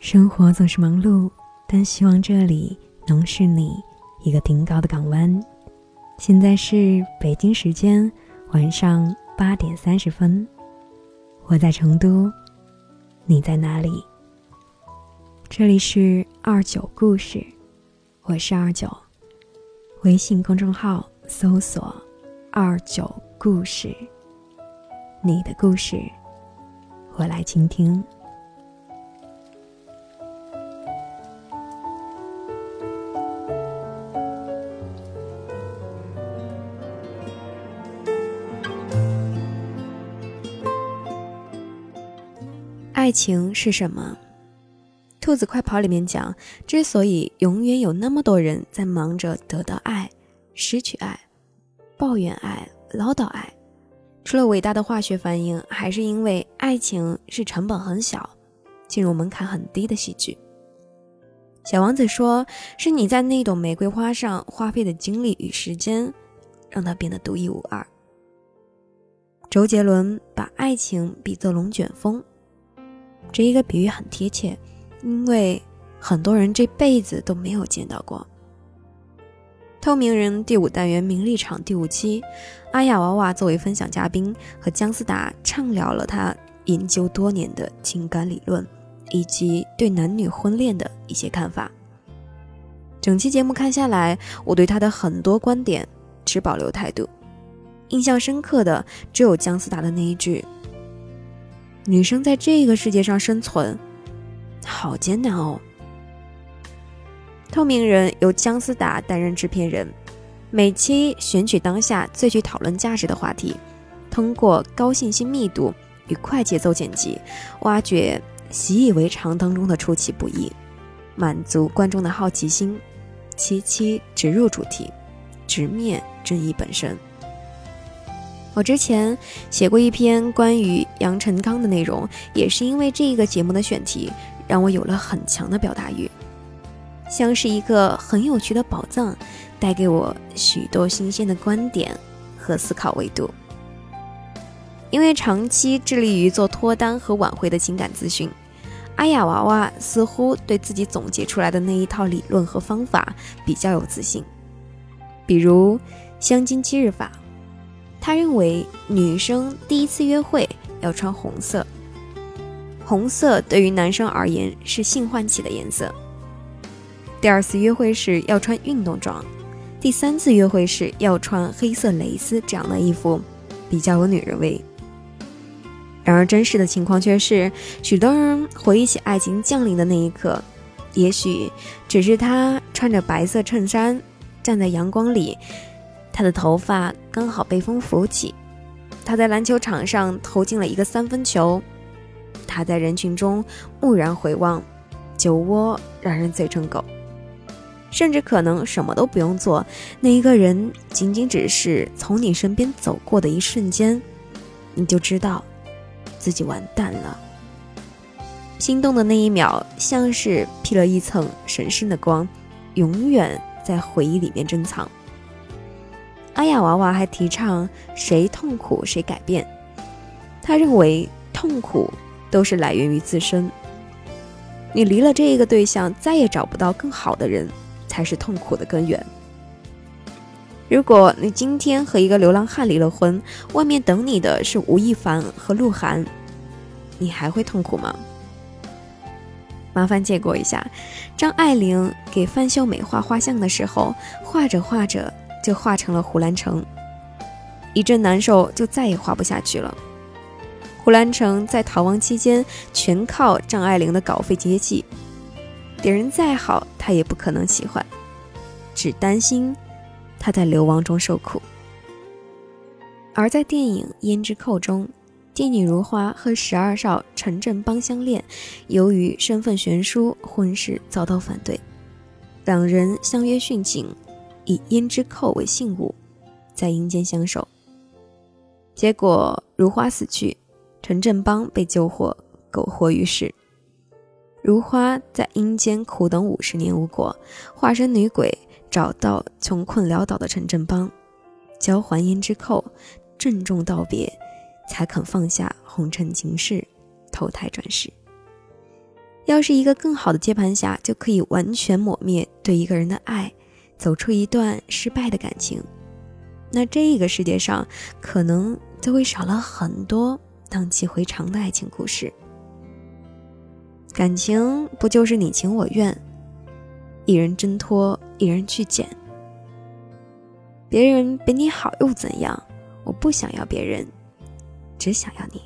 生活总是忙碌，但希望这里能是你一个停靠的港湾。现在是北京时间晚上八点三十分，我在成都，你在哪里？这里是二九故事，我是二九，微信公众号搜索“二九故事”，你的故事，我来倾听。爱情是什么？兔子快跑里面讲，之所以永远有那么多人在忙着得到爱、失去爱、抱怨爱、唠叨爱，除了伟大的化学反应，还是因为爱情是成本很小、进入门槛很低的喜剧。小王子说：“是你在那朵玫瑰花上花费的精力与时间，让它变得独一无二。”周杰伦把爱情比作龙卷风，这一个比喻很贴切。因为很多人这辈子都没有见到过。透明人第五单元名利场第五期，阿雅娃娃作为分享嘉宾，和姜思达畅聊了他研究多年的情感理论，以及对男女婚恋的一些看法。整期节目看下来，我对他的很多观点持保留态度。印象深刻的只有姜思达的那一句：“女生在这个世界上生存。”好艰难哦！透明人由姜思达担任制片人，每期选取当下最具讨论价值的话题，通过高信息密度与快节奏剪辑，挖掘习以为常当中的出其不意，满足观众的好奇心，期期直入主题，直面争议本身。我之前写过一篇关于杨成刚的内容，也是因为这个节目的选题。让我有了很强的表达欲，像是一个很有趣的宝藏，带给我许多新鲜的观点和思考维度。因为长期致力于做脱单和挽回的情感咨询，阿雅娃娃似乎对自己总结出来的那一套理论和方法比较有自信。比如香精七日法，他认为女生第一次约会要穿红色。红色对于男生而言是性唤起的颜色。第二次约会时要穿运动装，第三次约会时要穿黑色蕾丝这样的衣服，比较有女人味。然而真实的情况却是，许多人回忆起爱情降临的那一刻，也许只是他穿着白色衬衫站在阳光里，他的头发刚好被风拂起，他在篮球场上投进了一个三分球。他在人群中蓦然回望，酒窝让人醉成狗。甚至可能什么都不用做，那一个人仅仅只是从你身边走过的一瞬间，你就知道自己完蛋了。心动的那一秒，像是披了一层神圣的光，永远在回忆里面珍藏。阿雅娃娃还提倡谁痛苦谁改变，他认为痛苦。都是来源于自身。你离了这一个对象，再也找不到更好的人，才是痛苦的根源。如果你今天和一个流浪汉离了婚，外面等你的是吴亦凡和鹿晗，你还会痛苦吗？麻烦借过一下，张爱玲给范秀美画画像的时候，画着画着就画成了胡兰成，一阵难受，就再也画不下去了。胡兰成在逃亡期间全靠张爱玲的稿费接济，别人再好，他也不可能喜欢，只担心他在流亡中受苦。而在电影《胭脂扣》中，帝女如花和十二少陈振邦相恋，由于身份悬殊，婚事遭到反对，两人相约殉情，以胭脂扣为信物，在阴间相守。结果如花死去。陈振邦被救活，苟活于世。如花在阴间苦等五十年无果，化身女鬼找到穷困潦倒的陈振邦，交还胭脂扣，郑重道别，才肯放下红尘情事，投胎转世。要是一个更好的接盘侠，就可以完全抹灭对一个人的爱，走出一段失败的感情，那这个世界上可能就会少了很多荡气回肠的爱情故事。感情不就是你情我愿，一人挣脱，一人去捡。别人比你好又怎样？我不想要别人，只想要你。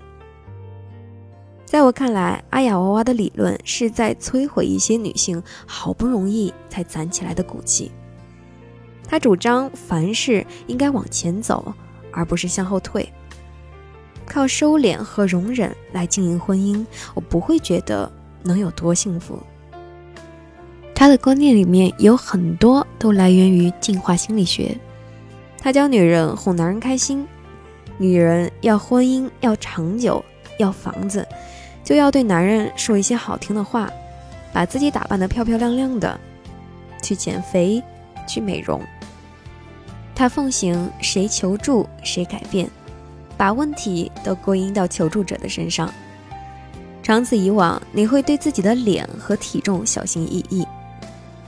在我看来，阿雅娃娃的理论是在摧毁一些女性好不容易才攒起来的骨气。她主张凡事应该往前走，而不是向后退。靠收敛和容忍来经营婚姻，我不会觉得能有多幸福。他的观念里面有很多都来源于进化心理学。他教女人哄男人开心，女人要婚姻要长久，要房子。就要对男人说一些好听的话，把自己打扮得漂漂亮亮的，去减肥，去美容。他奉行谁求助谁改变，把问题都归因到求助者的身上。长此以往，你会对自己的脸和体重小心翼翼，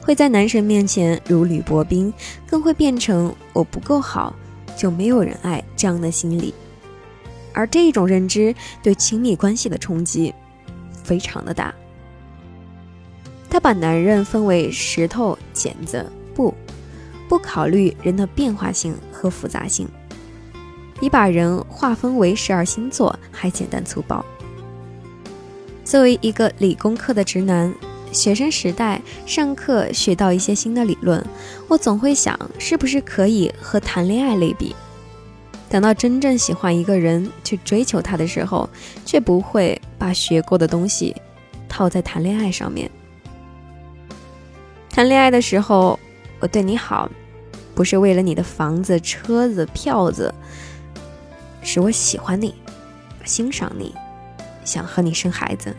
会在男神面前如履薄冰，更会变成我不够好就没有人爱这样的心理。而这种认知对亲密关系的冲击非常的大。他把男人分为石头、剪子、布，不考虑人的变化性和复杂性，比把人划分为十二星座还简单粗暴。作为一个理工科的直男，学生时代上课学到一些新的理论，我总会想，是不是可以和谈恋爱类比？等到真正喜欢一个人去追求他的时候，却不会把学过的东西套在谈恋爱上面。谈恋爱的时候，我对你好，不是为了你的房子、车子、票子，是我喜欢你，欣赏你，想和你生孩子，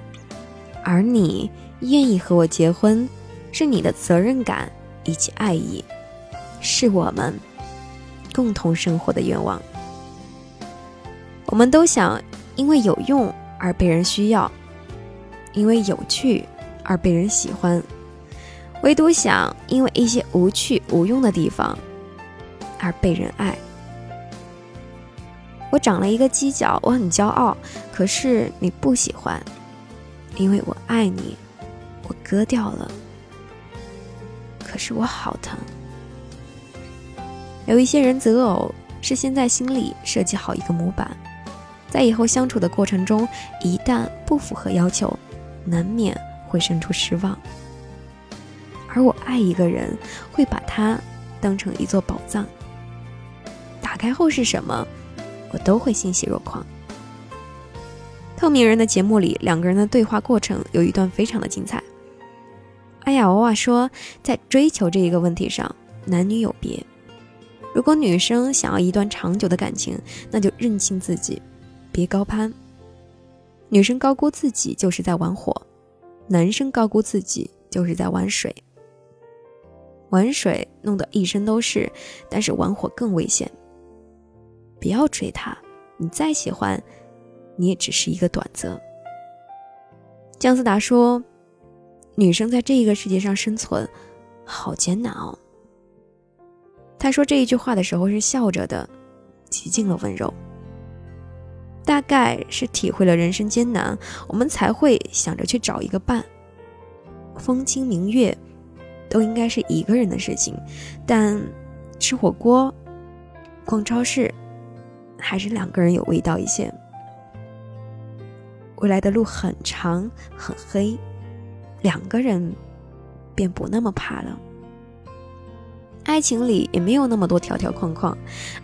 而你愿意和我结婚，是你的责任感以及爱意，是我们共同生活的愿望。我们都想因为有用而被人需要，因为有趣而被人喜欢，唯独想因为一些无趣无用的地方而被人爱。我长了一个犄角，我很骄傲，可是你不喜欢，因为我爱你，我割掉了，可是我好疼。有一些人择偶是先在心里设计好一个模板。在以后相处的过程中，一旦不符合要求，难免会生出失望。而我爱一个人，会把他当成一座宝藏。打开后是什么，我都会欣喜若狂。透明人的节目里，两个人的对话过程有一段非常的精彩。阿雅娃娃说，在追求这一个问题上，男女有别。如果女生想要一段长久的感情，那就认清自己。别高攀，女生高估自己就是在玩火，男生高估自己就是在玩水。玩水弄得一身都是，但是玩火更危险。不要追他，你再喜欢，你也只是一个短则。姜思达说：“女生在这个世界上生存，好艰难哦。”他说这一句话的时候是笑着的，极尽了温柔。大概是体会了人生艰难，我们才会想着去找一个伴。风清明月，都应该是一个人的事情，但吃火锅、逛超市，还是两个人有味道一些。未来的路很长很黑，两个人便不那么怕了。爱情里也没有那么多条条框框，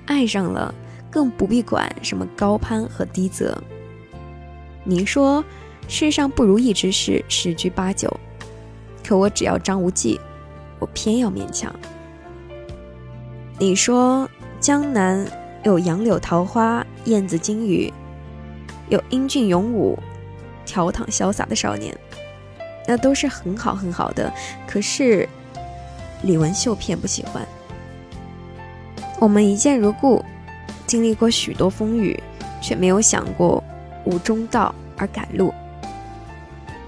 爱上了。更不必管什么高攀和低泽。你说世上不如意之事十居八九，可我只要张无忌，我偏要勉强。你说江南有杨柳桃花、燕子金鱼，有英俊勇武、调躺潇洒的少年，那都是很好很好的。可是李文秀偏不喜欢。我们一见如故。经历过许多风雨，却没有想过无中道而赶路。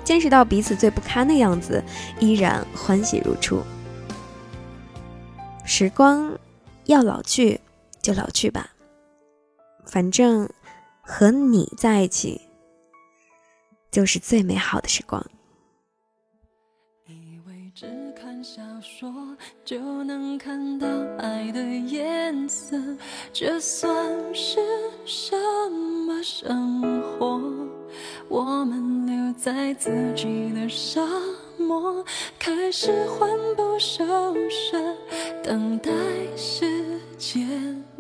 见识到彼此最不堪的样子，依然欢喜如初。时光要老去就老去吧，反正和你在一起就是最美好的时光。以为只看小说就能看到爱的颜色，这算是什么生活？我们留在自己的沙漠，开始魂不守舍，等待时间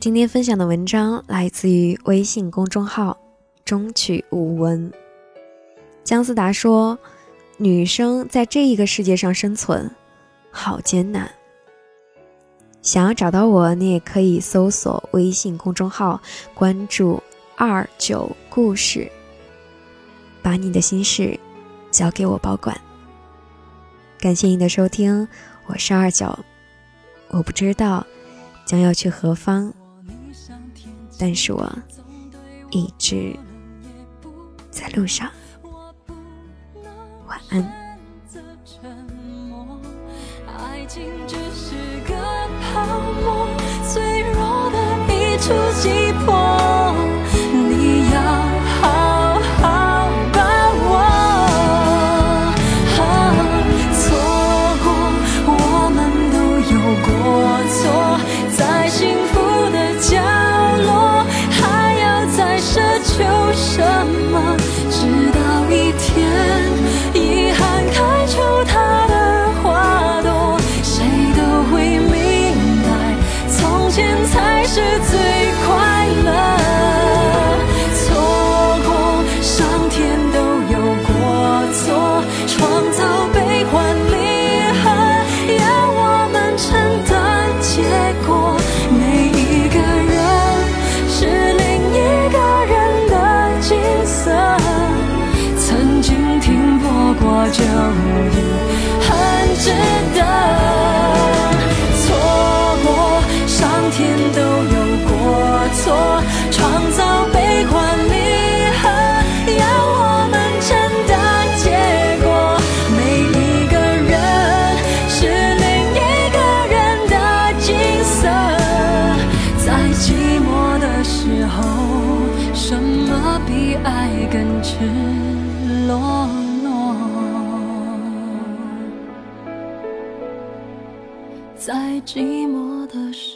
今天分享的文章来自于微信公众号“中曲无闻”。姜思达说：“女生在这一个世界上生存，好艰难。想要找到我，你也可以搜索微信公众号，关注‘二九故事’，把你的心事交给我保管。感谢你的收听，我是二九。我不知道将要去何方。”但是我一直在路上。晚安。选择沉默，爱情只是个泡沫，脆弱的一触即破。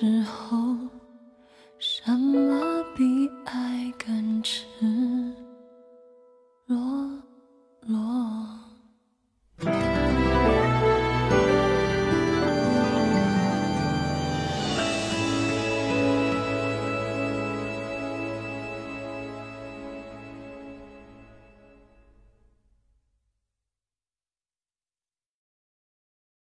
时候。